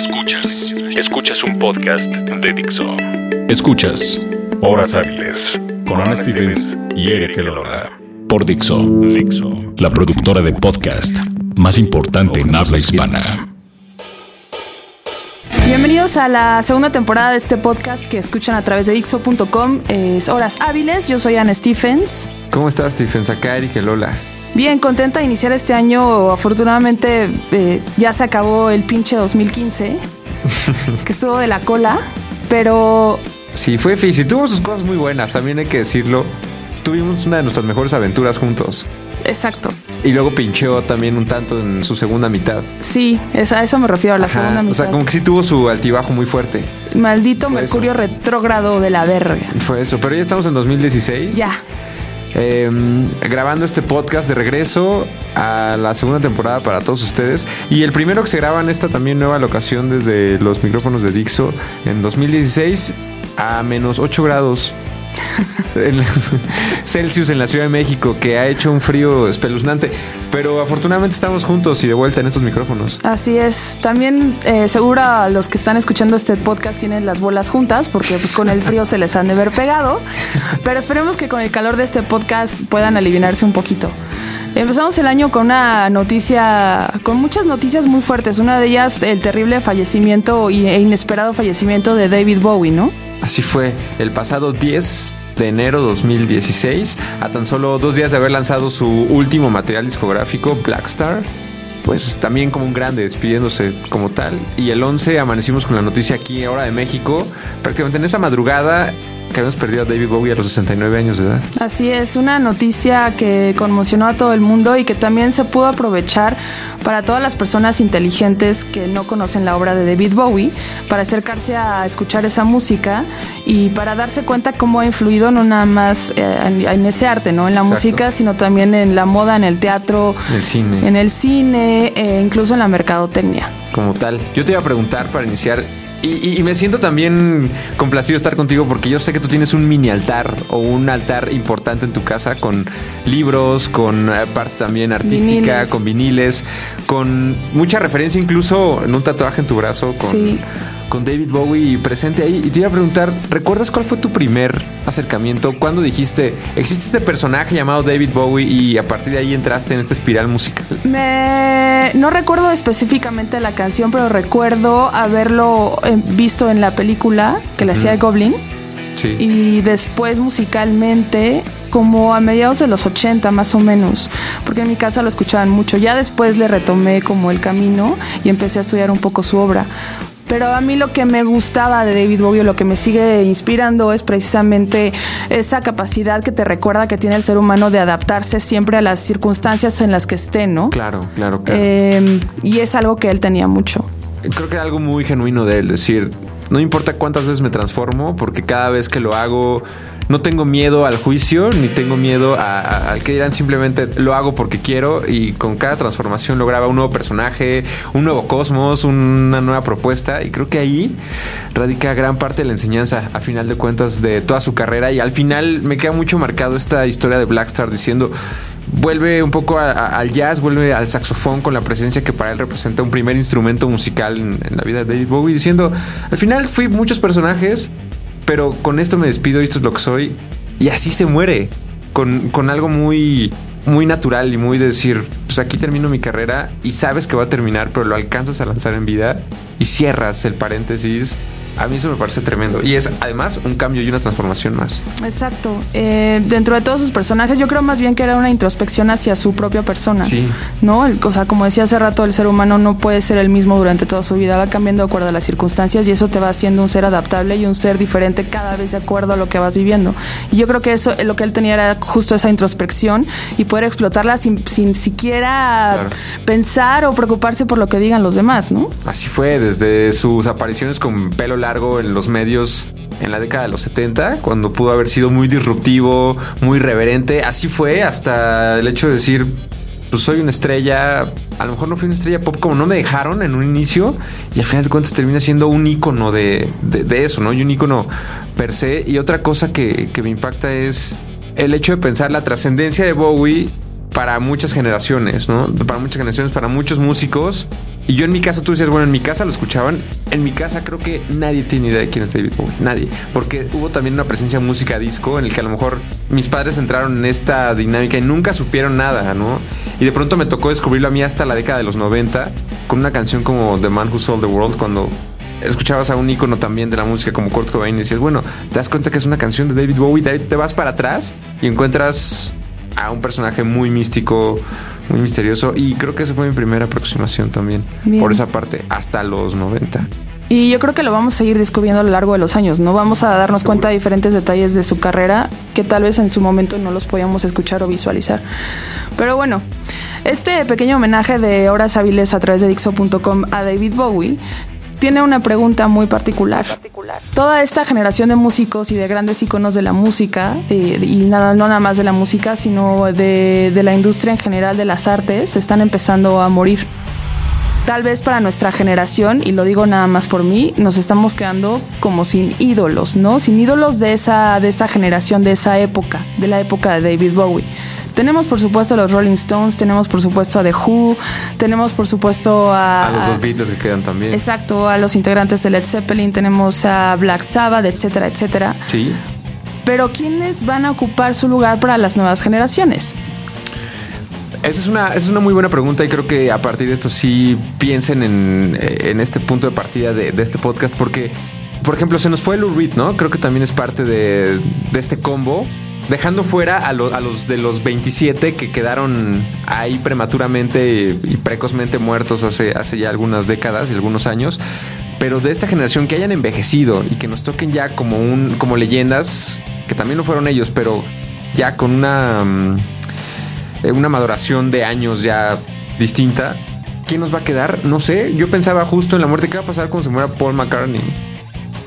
Escuchas. Escuchas un podcast de Dixo. Escuchas Horas Hábiles con Ana Stevens y Eric Elola. Por Dixo. Dixo. La productora de podcast más importante en habla hispana. Bienvenidos a la segunda temporada de este podcast que escuchan a través de Dixo.com. Es Horas Hábiles. Yo soy Ana Stephens. ¿Cómo estás, Stephens? Acá Eric Elola. Bien, contenta de iniciar este año. Afortunadamente eh, ya se acabó el pinche 2015, que estuvo de la cola, pero... Sí, fue difícil. Tuvo sus cosas muy buenas, también hay que decirlo. Tuvimos una de nuestras mejores aventuras juntos. Exacto. Y luego pincheó también un tanto en su segunda mitad. Sí, a eso me refiero, a la segunda mitad. O sea, como que sí tuvo su altibajo muy fuerte. Maldito Mercurio retrógrado de la verga. Fue eso, pero ya estamos en 2016. Ya. Em, grabando este podcast de regreso a la segunda temporada para todos ustedes. Y el primero que se graba en esta también nueva locación desde los micrófonos de Dixo en 2016 a menos 8 grados. Celsius en la Ciudad de México, que ha hecho un frío espeluznante. Pero afortunadamente estamos juntos y de vuelta en estos micrófonos. Así es. También eh, seguro los que están escuchando este podcast tienen las bolas juntas, porque pues con el frío se les han de ver pegado. Pero esperemos que con el calor de este podcast puedan aliviarse un poquito. Empezamos el año con una noticia, con muchas noticias muy fuertes. Una de ellas, el terrible fallecimiento e inesperado fallecimiento de David Bowie, ¿no? Así fue, el pasado 10 de enero 2016, a tan solo dos días de haber lanzado su último material discográfico, Blackstar. Pues también como un grande, despidiéndose como tal. Y el 11 amanecimos con la noticia aquí, ahora de México. Prácticamente en esa madrugada que habíamos perdido a David Bowie a los 69 años de edad. Así es, una noticia que conmocionó a todo el mundo y que también se pudo aprovechar para todas las personas inteligentes que no conocen la obra de David Bowie, para acercarse a escuchar esa música y para darse cuenta cómo ha influido no nada más eh, en, ese arte, ¿no? En la música, sino también en la moda, en el teatro, en el cine, en el cine e incluso en la mercadotecnia. Como tal. Yo te iba a preguntar para iniciar y, me siento también complacido de estar contigo porque yo sé que tú tienes un mini altar o un altar importante en tu casa con libros, con eh, parte también artística, con viniles, con mucha referencia incluso en un tatuaje en tu brazo con, sí con David Bowie presente ahí. Y te iba a preguntar, ¿recuerdas cuál fue tu primer acercamiento? ¿Cuándo dijiste, existe este personaje llamado David Bowie y a partir de ahí entraste en esta espiral musical? Me... No recuerdo específicamente la canción, pero recuerdo haberlo eh, visto en la película que le hacía de Goblin. Sí. Y después musicalmente como a mediados de los 80 más o menos, porque en mi casa lo escuchaban mucho. Ya después le retomé como el camino y empecé a estudiar un poco su obra. Pero a mí lo que me gustaba de David Bowie, lo que me sigue inspirando es precisamente esa capacidad que te recuerda que tiene el ser humano de adaptarse siempre a las circunstancias en las que esté, ¿no? Claro, claro, claro. Em, y es algo que él tenía mucho. Creo que era algo muy genuino de él, decir, no importa cuántas veces me transformo, porque cada vez que lo hago no tengo miedo al juicio, ni tengo miedo al que dirán, simplemente lo hago porque quiero y con cada transformación lograba un nuevo personaje, un nuevo cosmos, una nueva propuesta y creo que ahí radica gran parte de la enseñanza a final de cuentas de toda su carrera. Y al final me queda mucho marcado esta historia de Blackstar diciendo vuelve un poco al jazz, vuelve al saxofón con la presencia que para él representa un primer instrumento musical en, en, la vida de David Bowie, diciendo, al final fui muchos personajes, pero con esto me despido esto es lo que soy. Y así se muere, con, algo muy, muy natural y muy de decir, pues aquí termino mi carrera y sabes que va a terminar, pero lo alcanzas a lanzar en vida y cierras el paréntesis a mí eso me parece tremendo. Y es además un cambio y una transformación más. Exacto. Eh, dentro de todos sus personajes, yo creo más bien que era una introspección hacia su propia persona. Sí. ¿No? O sea, como decía hace rato, el ser humano no puede ser el mismo durante toda su vida, va cambiando de acuerdo a las circunstancias y eso te va haciendo un ser adaptable y un ser diferente cada vez de acuerdo a lo que vas viviendo. Y yo creo que eso, lo que él tenía era justo esa introspección y poder explotarla sin, sin siquiera pensar o preocuparse por lo que digan los demás, ¿no? Así fue, desde sus apariciones con pelo largo en los medios en la década de los 70, cuando pudo haber sido muy disruptivo, muy reverente. Así fue hasta el hecho de decir, pues soy una estrella, a lo mejor no fui una estrella pop como no me dejaron en un inicio y al final de cuentas termina siendo un icono de, eso, ¿no? Y un icono per se. Y otra cosa que, que me impacta es el hecho de pensar la trascendencia de Bowie para muchas generaciones, ¿no? Para muchas generaciones, para muchos músicos Y yo en mi casa, tú decías, bueno, en mi casa lo escuchaban. En mi casa creo que nadie tiene idea de quién es David Bowie. Nadie. Porque hubo también una presencia de música disco en el que a lo mejor mis padres entraron en esta dinámica y nunca supieron nada, ¿no? Y de pronto me tocó descubrirlo a mí hasta la década de los 90 con una canción como The Man Who Sold the World cuando escuchabas a un ícono también de la música como Kurt Cobain y decías, bueno, te das cuenta que es una canción de David Bowie, te vas para atrás y encuentras a un personaje muy místico, muy misterioso. Y creo que esa fue mi primera aproximación también. Por esa parte, hasta los 90. Y yo creo que lo vamos a seguir descubriendo a lo largo de los años, ¿no? Vamos a darnos cuenta de diferentes detalles de su carrera que tal vez en su momento no los podíamos escuchar o visualizar. Pero bueno, este pequeño homenaje de horas hábiles a través de Dixo.com a David Bowie tiene una pregunta muy particular. Toda esta generación de músicos y de grandes iconos de la música, eh, y nada, no nada más de la música, sino de, de la industria en general de las artes, están empezando a morir. Tal vez para nuestra generación, y lo digo nada más por mí, nos estamos quedando como sin ídolos, ¿no? Sin ídolos de esa, de esa generación, de esa época, de la época de David Bowie. Tenemos por supuesto a los Rolling Stones, tenemos por supuesto a The Who, tenemos por supuesto a... A los dos Beatles que quedan también. Exacto, a los integrantes de Led Zeppelin, tenemos a Black Sabbath, etcétera, etcétera. Sí. Pero ¿quiénes van a ocupar su lugar para las nuevas generaciones? Esa es, una, es una muy buena pregunta y creo que a partir de esto sí piensen en, en este punto de partida de, de, este podcast porque, por ejemplo, se nos fue Lou Reed, ¿no? Creo que también es parte de, de este combo dejando fuera a, los de los 27 que quedaron ahí prematuramente y precozmente muertos hace, hace ya algunas décadas y algunos años. Pero de esta generación que hayan envejecido y que nos toquen ya como un como leyendas, que también lo fueron ellos, pero ya con una, mm, una maduración de años ya distinta. ¿Quién nos va a quedar? No sé. Yo pensaba justo en la muerte. ¿Qué va a pasar cuando se muera Paul McCartney?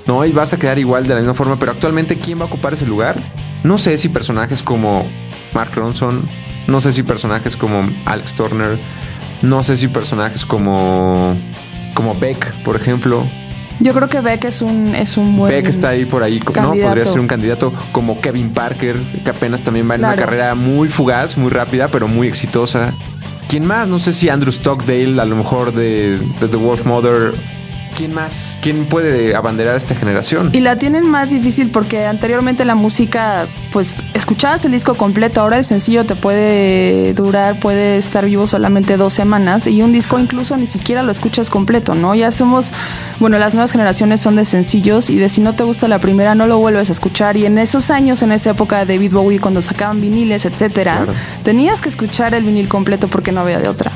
No, y vas a quedar igual de la misma forma, pero actualmente ¿quién va a ocupar ese lugar? No sé si personajes como Mark Ronson, no sé si personajes como Alex Turner, no sé si personajes como como Beck, por ejemplo. Yo creo que Beck es un es un buen Beck está ahí por ahí, candidato. ¿no? Podría ser un candidato como Kevin Parker, que apenas también va en claro. una carrera muy fugaz, muy rápida, pero muy exitosa. ¿Quién más? No sé si Andrew Stockdale, a lo mejor de, de The Wolf Mother ¿quién más? ¿Quién puede abanderar a esta generación? Y la tienen más difícil porque anteriormente la música, pues escuchabas el disco completo, ahora el sencillo te puede durar, puede estar vivo solamente dos semanas y un disco incluso ni siquiera lo escuchas completo, ¿no? Ya somos, bueno, las nuevas generaciones son de sencillos y de si no te gusta la primera no lo vuelves a escuchar y en esos años, en esa época de David Bowie, cuando sacaban viniles, etcétera, claro. tenías que escuchar el vinil completo porque no había de otra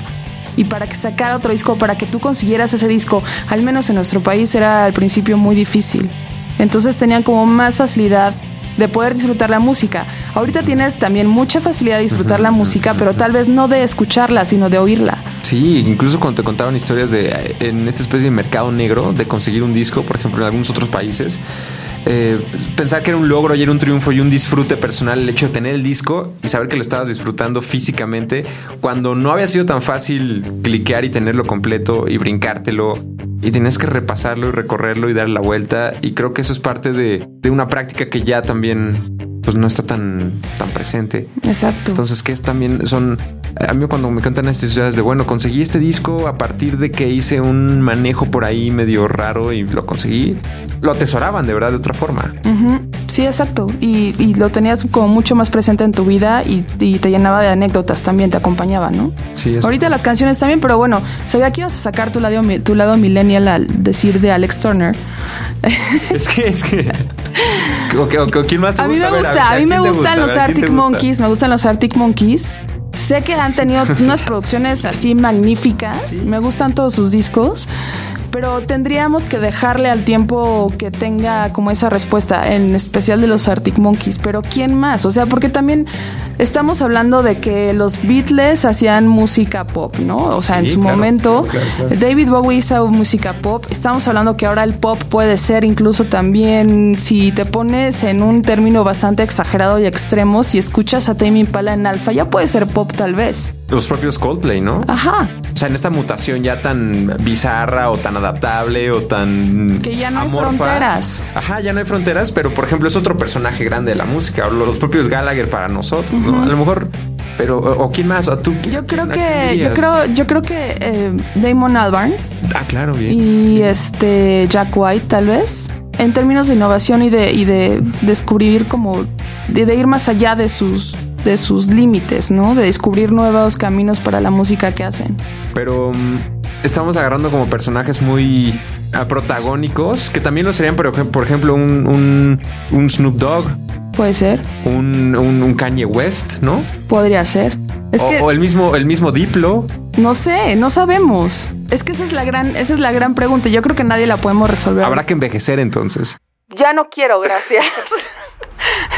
y para que sacara otro disco, para que tú consiguieras ese disco, al menos en nuestro país era al principio muy difícil. Entonces tenían como más facilidad de poder disfrutar la música. Ahorita tienes también mucha facilidad de disfrutar la música, pero tal vez no de escucharla, sino de oírla. Sí, incluso cuando te contaban historias de en esta especie de mercado negro de conseguir un disco, por ejemplo, en algunos otros países, eh, pensar que era un logro y era un triunfo y un disfrute personal el hecho de tener el disco y saber que lo estabas disfrutando físicamente cuando no había sido tan fácil cliquear y tenerlo completo y brincártelo y tenías que repasarlo y recorrerlo y dar la vuelta y creo que eso es parte de, de una práctica que ya también pues no está tan, tan presente. Exacto. Entonces que es también son a mí cuando me cantan estas historias de, bueno, conseguí este disco a partir de que hice un manejo por ahí medio raro y lo conseguí, lo atesoraban de verdad de otra forma. Uh -huh. Sí, exacto. Y, y, lo tenías como mucho más presente en tu vida y, y, te llenaba de anécdotas también, te acompañaba, ¿no? Sí. Ahorita las canciones también, pero bueno, sabía que ibas a sacar tu lado, tu lado millennial al decir de Alex Turner. Es que, es que... Okay, ¿Quién más te a gusta? mí me gusta, a, ver, a, a mí me gustan gusta? los Arctic Monkeys, me gustan los Arctic Monkeys. Sé que han tenido unas producciones así magníficas. Me gustan todos sus discos. Pero tendríamos que dejarle al tiempo que tenga como esa respuesta, en especial de los Arctic Monkeys. Pero ¿quién más? O sea, porque también estamos hablando de que los Beatles hacían música pop, ¿no? O sea, sí, en su claro, momento, claro, claro, David Bowie hizo música pop. Estamos hablando que ahora el pop puede ser incluso también, si te pones en un término bastante exagerado y extremo, si escuchas a Tame Impala en alfa, ya puede ser pop tal vez. Los propios Coldplay, ¿no? Ajá. O sea, en esta mutación ya tan bizarra o tan adaptable o tan... Que ya no hay amorfa. fronteras. Ajá, ya no hay fronteras, pero por ejemplo es otro personaje grande de la música. O los propios Gallagher para nosotros, ¿no? A lo mejor... Pero, o, o quién más? ¿O tú? Yo creo ¿A quién que, yo creo, yo creo que eh, Damon Albarn Ah, claro, bien. y este Jack White, tal vez, en términos de innovación y de, y de descubrir como de, de ir más allá de sus de sus límites, ¿no? De descubrir nuevos caminos para la música que hacen. Pero mm, estamos agarrando como personajes muy ah, protagónicos, que también lo serían, por, ej- por ejemplo, un, un, un Snoop Dogg, Puede ser, un, un- un Kanye West, ¿no? podría ser. Es o, que o el mismo, el mismo Diplo. no sé, no sabemos. Es que esa es la gran, esa es la gran pregunta. Yo creo que nadie la podemos resolver. Habrá que envejecer entonces. Ya no quiero, gracias.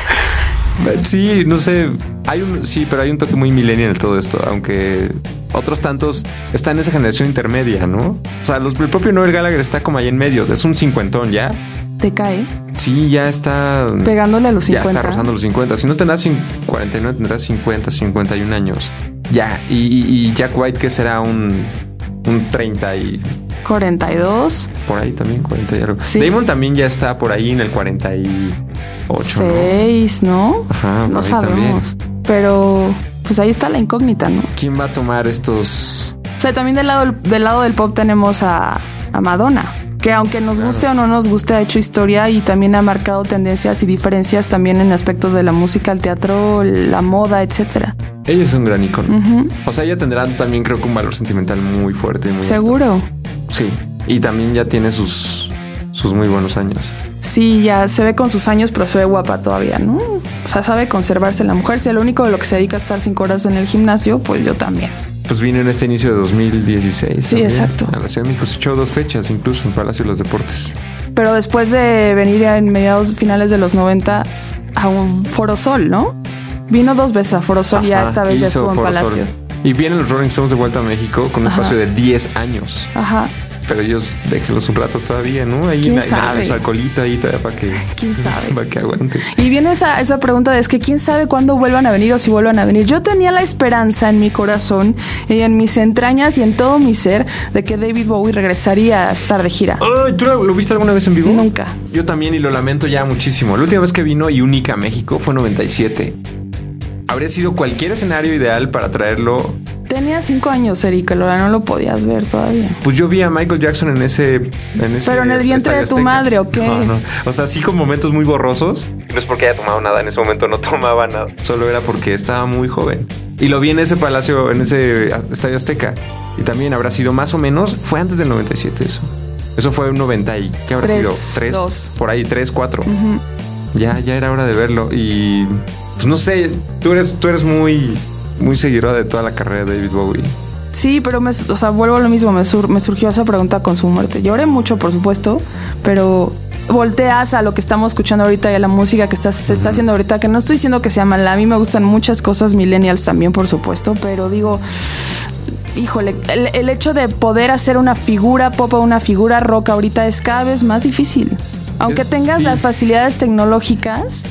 Sí, no sé. Hay un, sí, pero hay un toque muy millennial todo esto, aunque otros tantos están en esa generación intermedia, ¿no? O sea, el propio Noel Gallagher está como ahí en medio, es un cincuentón ya. ¿Te cae? Sí, ya está. Pegándole a los 50. Ya está rozando los 50. Si no tendrás 49, tendrás 50, 51 años. Ya. Y, Jack White, que será un, un 30 y. 42. Por ahí también, 40 y algo. Sí. Damon también ya está por ahí en el 40 y. 8. 6, ¿no? ¿no? Ajá, no sabemos. Pero pues ahí está la incógnita, ¿no? ¿Quién va a tomar estos? O sea, también del lado del, lado del pop tenemos a, a Madonna que aunque nos guste o no nos guste, ha hecho historia y también ha marcado tendencias y diferencias también en aspectos de la música, el teatro, la moda, etcétera. Ella es un gran icono. O sea, ella tendrá también creo que un valor sentimental muy fuerte. Muy Seguro. Sí. Y también ya tiene sus sus muy buenos años. Sí, ya se ve con sus años, pero se ve guapa todavía, ¿no? O sea, sabe conservarse la mujer. Si lo único de lo que se dedica a estar cinco horas en el gimnasio, pues yo también. Pues vino en este inicio de 2016. Sí, también, exacto. A la Ciudad de México se echó dos fechas, incluso en Palacio de los Deportes. Pero después de venir en mediados finales de los 90 a un Foro Sol, ¿no? Vino dos veces a Foro Sol y ya Ajá, esta vez ya estuvo en Foro Sol. Palacio. Y vienen los Rolling Stones de vuelta a México con un Ajá. espacio de 10 años. Ajá. Pero ellos déjenlos un rato todavía, ¿no? Ahí ¿Quién sabe? su alcoholito ahí todavía para que, ¿Quién sabe? para que aguante. Y viene esa, esa pregunta de es que quién sabe cuándo vuelvan a venir o si vuelvan a venir. Yo tenía la esperanza en mi corazón y en mis entrañas y en todo mi ser de que David Bowie regresaría a estar de gira. Ay, ¿tú lo, lo viste alguna vez en vivo? Nunca. Yo también y lo lamento ya muchísimo. La última vez que vino y única a México fue en 97. Habría sido cualquier escenario ideal para traerlo. Tenía cinco años, Erika Lora, no lo podías ver todavía. Pues yo vi a Michael Jackson en ese. En ese Pero en el vientre de tu Azteca. madre, ¿o qué? No, no. O sea, sí con momentos muy borrosos. No es porque haya tomado nada, en ese momento no tomaba nada. Solo era porque estaba muy joven. Y lo vi en ese palacio, en ese Estadio Azteca. Y también habrá sido más o menos. Fue antes del 97 eso. Eso fue un 90 y. ¿Qué habrá Tres, sido? Tres. dos. Por ahí, tres, cuatro. Ya, ya era hora de verlo. Y. Pues no sé, tú eres, tú eres muy. Muy seguidora de toda la carrera de David Bowie. Sí, pero me, o sea, vuelvo a lo mismo, me, sur- me surgió esa pregunta con su muerte. Lloré mucho, por supuesto, pero volteas a lo que estamos escuchando ahorita y a la música que está, se está haciendo ahorita, que no estoy diciendo que sea mala, a mí me gustan muchas cosas millennials también, por supuesto, pero digo, híjole, el, el hecho de poder hacer una figura pop o una figura rock ahorita es cada vez más difícil. Aunque Es- tengas sí. las facilidades tecnológicas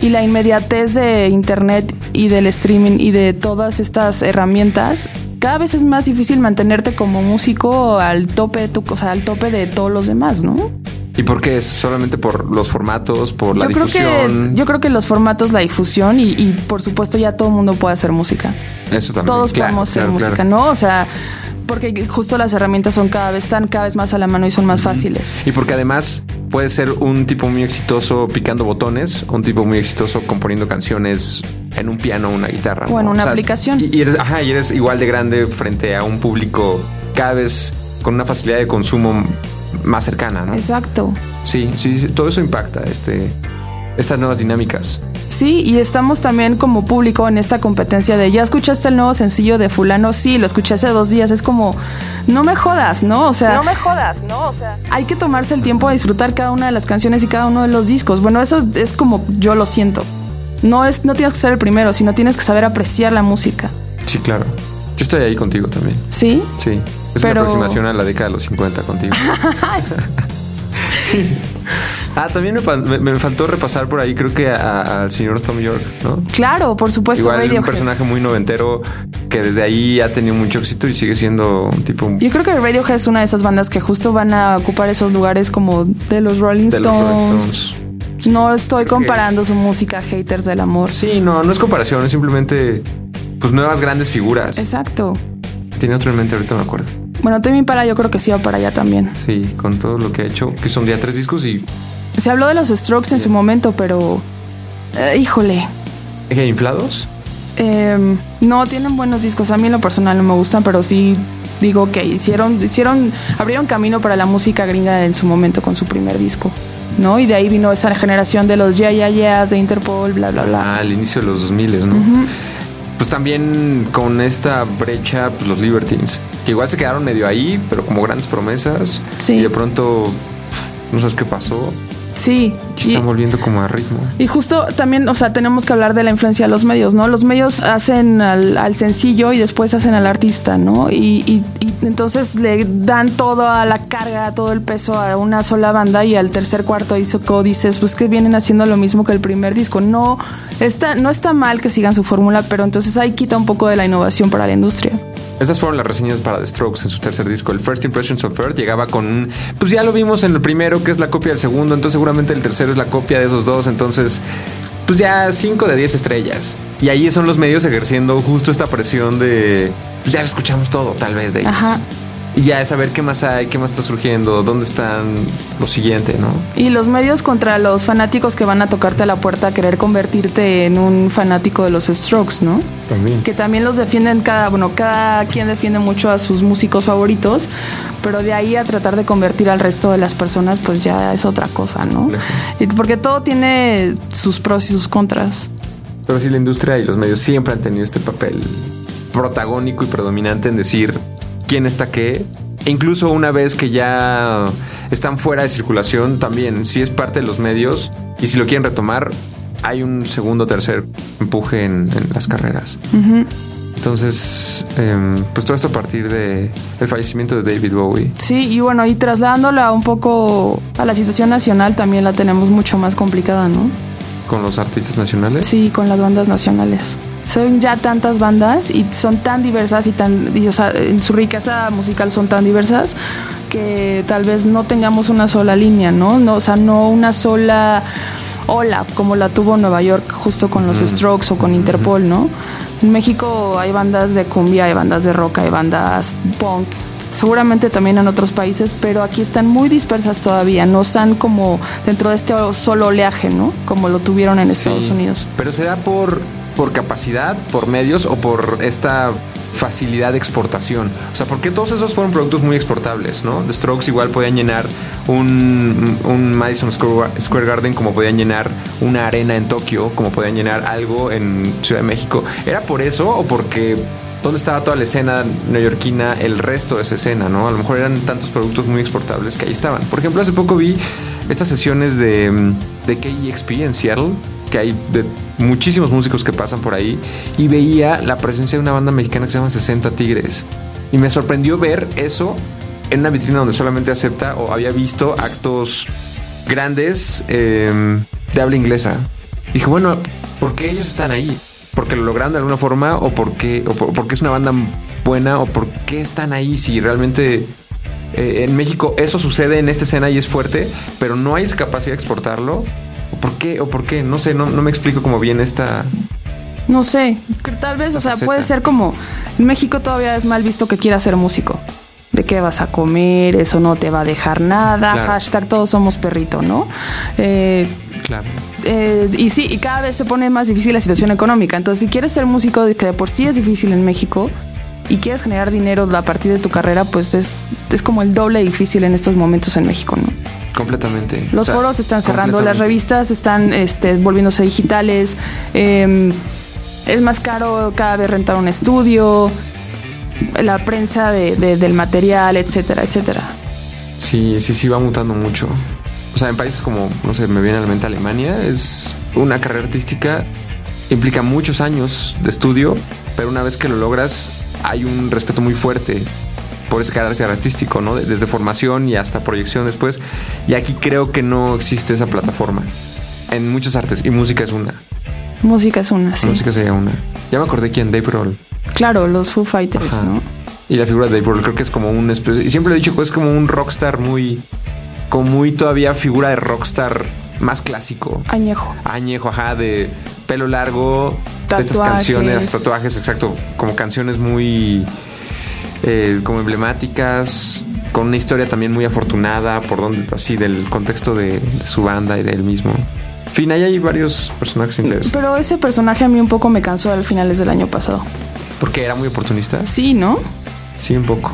y la inmediatez de internet y del streaming y de todas estas herramientas, cada vez es más difícil mantenerte como músico al tope de tu cosa, al tope de todos los demás, ¿no? ¿Y por qué es? ¿Solamente por los formatos, por la yo creo difusión? que yo creo que los formatos, la difusión y, y, por supuesto ya todo el mundo puede hacer música. Eso también. Todos claro, podemos hacer claro, música. ¿no? O sea, porque justo las herramientas son cada vez están cada vez más a la mano y son más fáciles. Y porque además puede ser un tipo muy exitoso picando botones, un tipo muy exitoso componiendo canciones en un piano o una guitarra. O en ¿no? una aplicación. Y, y eres, ajá, y eres igual de grande frente a un público cada vez con una facilidad de consumo más cercana, ¿no? Exacto. Sí, sí, sí, todo eso impacta este, estas nuevas dinámicas. Sí, y estamos también como público en esta competencia de ya escuchaste el nuevo sencillo de fulano, sí, lo escuché hace dos días, es como, no me jodas, ¿no? O sea, No me jodas, ¿no? O sea, hay que tomarse el tiempo de disfrutar cada una de las canciones y cada uno de los discos. Bueno, eso es como yo lo siento. No es, no tienes que ser el primero, sino tienes que saber apreciar la música. Sí, claro. Yo estoy ahí contigo también. ¿Sí? Sí. Es Pero- una aproximación a la década de los 50 contigo. sí. Ah, también me, me- me faltó repasar por ahí, creo que al señor Tom York, ¿no? Claro, por supuesto, Igual un Radiohead. personaje muy noventero que desde ahí ha tenido mucho éxito y sigue siendo un tipo... Yo creo que Radiohead es una de esas bandas que justo van a ocupar esos lugares como de los Rolling de los Rolling Stones. No estoy comparando su música a haters del amor. Sí, no, no es comparación, es simplemente pues nuevas grandes figuras. Exacto. Tiene otro en mente, ahorita me acuerdo. Bueno, Temi para yo creo que sí va para allá también. Sí, con todo lo que ha hecho, que son día tres discos y Se habló de los Strokes en su momento, pero eh, híjole. ¿Qué, inflados. Eh, no tienen buenos discos. A mí en lo personal no me gustan, pero sí digo que hicieron, hicieron, abrieron camino para la música gringa en su momento con su primer disco. ¿No? Y de ahí vino esa generación de los Ya Ya Yeahs, de Interpol, bla bla bla. al inicio de los 2000, ¿no? Pues también con esta brecha, pues los Libertines, que igual se quedaron medio ahí, pero como grandes promesas. Sí. Y de pronto, no sabes qué pasó. Sí. Y, están volviendo como a ritmo. y justo también, o sea, tenemos que hablar de la influencia de los medios, ¿no? Los medios hacen al, al sencillo y después hacen al artista, ¿no? Y, y- y entonces le dan toda la carga, todo el peso a una sola banda y al tercer cuarto disco dices, pues que vienen haciendo lo mismo que el primer disco. No está, no está mal que sigan su fórmula, pero entonces ahí quita un poco de la innovación para la industria. Esas fueron las reseñas para The Strokes en su tercer disco. El First Impressions of Earth llegaba con un. Pues ya lo vimos en el primero, que es la copia del segundo. Entonces, seguramente el tercero es la copia de esos dos. Entonces, pues ya 5 de 10 estrellas. Y ahí son los medios ejerciendo justo esta presión de. Pues ya lo escuchamos todo, tal vez de ellos. Ajá. Y ya es saber qué más hay, qué más está surgiendo, dónde están lo siguiente, ¿no? Y los medios contra los fanáticos que van a tocarte a la puerta a querer convertirte en un fanático de los Strokes, ¿no? También. Que también los defienden cada, bueno, cada quien defiende mucho a sus músicos favoritos, pero de ahí a tratar de convertir al resto de las personas, pues ya es otra cosa, ¿no? Porque todo tiene sus pros y sus contras. Pero sí, la industria y los medios siempre han tenido este papel protagónico y predominante en decir quién está qué. E incluso una vez que ya están fuera de circulación, también, si es parte de los medios y si lo quieren retomar, hay un segundo o tercer empuje en, en las carreras. Entonces, em, pues todo esto a partir de el fallecimiento de David Bowie. Sí, y bueno, y trasladándola un poco a la situación nacional, también la tenemos mucho más complicada, ¿no? con los artistas nacionales. Sí, con las bandas nacionales. Son ya tantas bandas y son tan diversas y tan, y, o sea, en su riqueza musical son tan diversas que tal vez no tengamos una sola línea, ¿no? no o sea, no una sola ola como la tuvo Nueva York justo con los Strokes o con Interpol, ¿no? En México hay bandas de cumbia, hay bandas de rock, hay bandas punk, seguramente también en otros países, pero aquí están muy dispersas todavía, no están como dentro de este solo oleaje, ¿no? Como lo tuvieron en Estados Sí, Unidos. Pero se da por, por capacidad, por medios o por esta facilidad de exportación. O sea, porque todos esos fueron productos muy exportables, ¿no? The Strokes igual podían llenar un, Madison Square Square Garden como podían llenar una arena en Tokio, como podían llenar algo en Ciudad de México. ¿Era por eso o porque dónde estaba toda la escena neoyorquina, el resto de esa escena, ¿no? A lo mejor eran tantos productos muy exportables que ahí estaban. Por ejemplo, hace poco vi estas sesiones de, mm, de KEXP en Seattle, que hay muchísimos músicos que pasan por ahí, y veía la presencia de una banda mexicana que se llama 60 Tigres. Y me sorprendió ver eso en una vitrina donde solamente acepta o había visto actos grandes eh, de habla inglesa. Dije, bueno, ¿por qué ellos están ahí? ¿Porque lo lograron de alguna forma o porque, por- porque es una banda buena o por qué están ahí si realmente eh, en México eso sucede en esta escena y es fuerte, pero no hay capacidad de exportarlo? ¿O por qué? ¿O por qué? No sé, no, no me explico cómo viene esta... No sé, tal vez, o sea, faceta. puede ser como en México todavía es mal visto que quieras ser músico. ¿De qué vas a comer? Eso no te va a dejar nada. Claro. Hashtag todos somos perrito, ¿no? Eh, Claro. eh, y sí, y cada vez se pone más difícil la situación económica. Entonces, si quieres ser músico, que de por sí es difícil en México, y quieres generar dinero a partir de tu carrera, pues es, es como el doble difícil en estos momentos en México, ¿no? Completamente. Los O sea, foros están cerrando, las revistas están este, volviéndose digitales. eh, es más caro cada vez rentar un estudio, la prensa de- de- del material, etcétera, etcétera. Sí, sí, sí, va mutando mucho. O sea, en países como, no sé, me viene a la mente Alemania, es una carrera artística, implica muchos años de estudio, pero una vez que lo logras, hay un respeto muy fuerte por ese carácter artístico, ¿no? De- Desde formación y hasta proyección después. Y aquí creo que no existe esa plataforma en muchas artes y música es una. Música es una, sí. Música sería una. Ya me acordé quién, Dave Grohl. Claro, los Foo Fighters, Ajá. ¿no? Y la figura de Dave Grohl creo que es como un especie... Y siempre lo he dicho que es como un rockstar muy... Como muy todavía figura de rockstar más clásico. Añejo. Añejo, ajá, de pelo largo, de estas Tatuajes. canciones, tatuajes, exacto, como canciones muy eh, como emblemáticas, con una historia también muy afortunada, por donde así del contexto de, de su banda y de él mismo. En fin, ahí hay varios personajes interesantes. Pero ese personaje a mí un poco me cansó al finales del año pasado. Porque era muy oportunista. Sí, ¿no? Sí, un poco.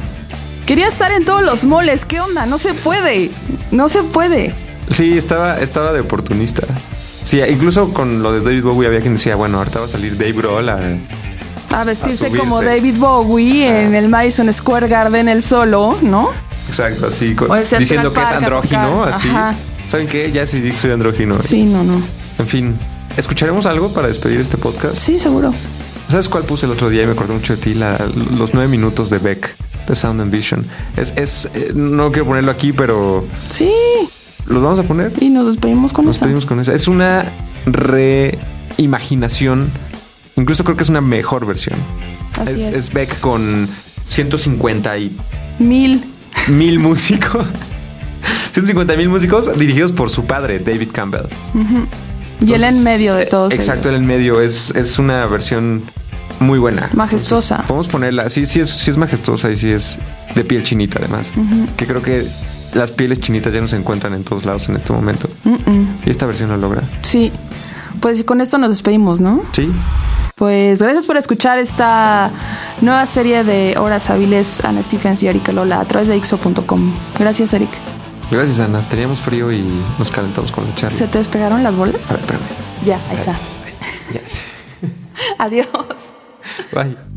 Quería estar en todos los moles. ¿Qué onda? No se puede. No se puede. Sí, estaba, estaba de oportunista. Incluso con lo de David Bowie había quien decía, bueno, ahorita va a salir Dave Grohl a... A vestirse A como David Bowie en el Madison Square Garden el solo, ¿no? Exacto, así, con- O diciendo que es andrógino, así. Ajá. ¿Saben qué? Ya sí soy andrógino. Sí, no, no. En fin, ¿escucharemos algo para despedir este podcast? Sí, seguro. ¿Sabes cuál puse el otro día y me acordé mucho de ti? La- los nueve minutos de Beck, de Sound and Vision. Es, es, eh, no quiero ponerlo aquí, pero Sí. Los vamos a poner. Y nos despedimos con Nos eso. pedimos con eso. Es una reimaginación. Incluso creo que es una mejor versión. Así es, es. es Beck con 150 y Mil. mil músicos. 150 mil músicos dirigidos por su padre, David Campbell. Y él en medio de todos. Exacto, en ellos. el medio. Es, es una versión muy buena. Majestuosa. Entonces, podemos ponerla. Sí, sí es, sí es majestuosa y sí es de piel chinita además. Que creo que las pieles chinitas ya no se encuentran en todos lados en este momento. Y esta versión lo logra. Sí. Pues con esto nos despedimos, ¿no? Sí. Pues gracias por escuchar esta nueva serie de Horas Hábiles Ana Stephens y Erika Lola a través de ixo.com. Gracias, Eric. Gracias, Ana. Teníamos frío y nos calentamos con la charla. ¿Se te despegaron las bolas? A ver, espérame. Ya, ahí está. Ya. Adiós. Bye.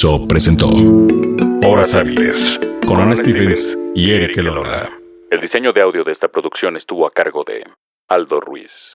Dixo presentó Horas Hábiles con Ana Stevens y Eric Elola. El diseño de audio de esta producción estuvo a cargo de Aldo Ruiz.